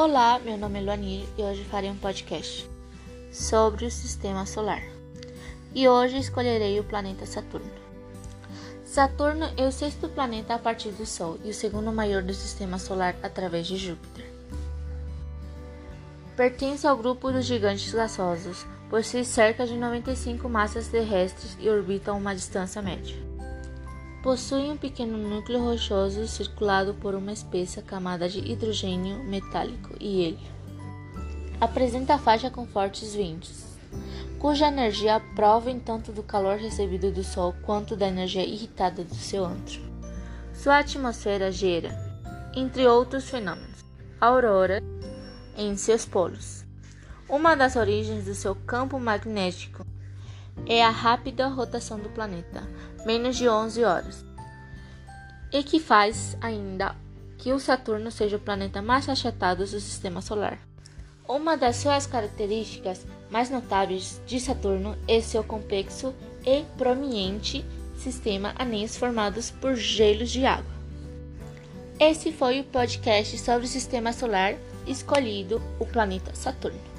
Olá, meu nome é Luanir e hoje farei um podcast sobre o sistema solar. E hoje escolherei o planeta Saturno. Saturno é o sexto planeta a partir do Sol e o segundo maior do sistema solar através de Júpiter. Pertence ao grupo dos gigantes gasosos, possui cerca de 95 massas terrestres e orbita a uma distância média. Possui um pequeno núcleo rochoso circulado por uma espessa camada de hidrogênio metálico e hélio. Apresenta faixa com fortes ventos, cuja energia provém tanto do calor recebido do Sol quanto da energia irritada do seu antro. Sua atmosfera gera, entre outros fenômenos, aurora em seus polos. Uma das origens do seu campo magnético é a rápida rotação do planeta, menos de 11 horas, e que faz ainda que o Saturno seja o planeta mais achatado do sistema solar. Uma das suas características mais notáveis de Saturno é seu complexo e prominente sistema anéis formados por gelos de água. Esse foi o podcast sobre o sistema solar escolhido, o planeta Saturno.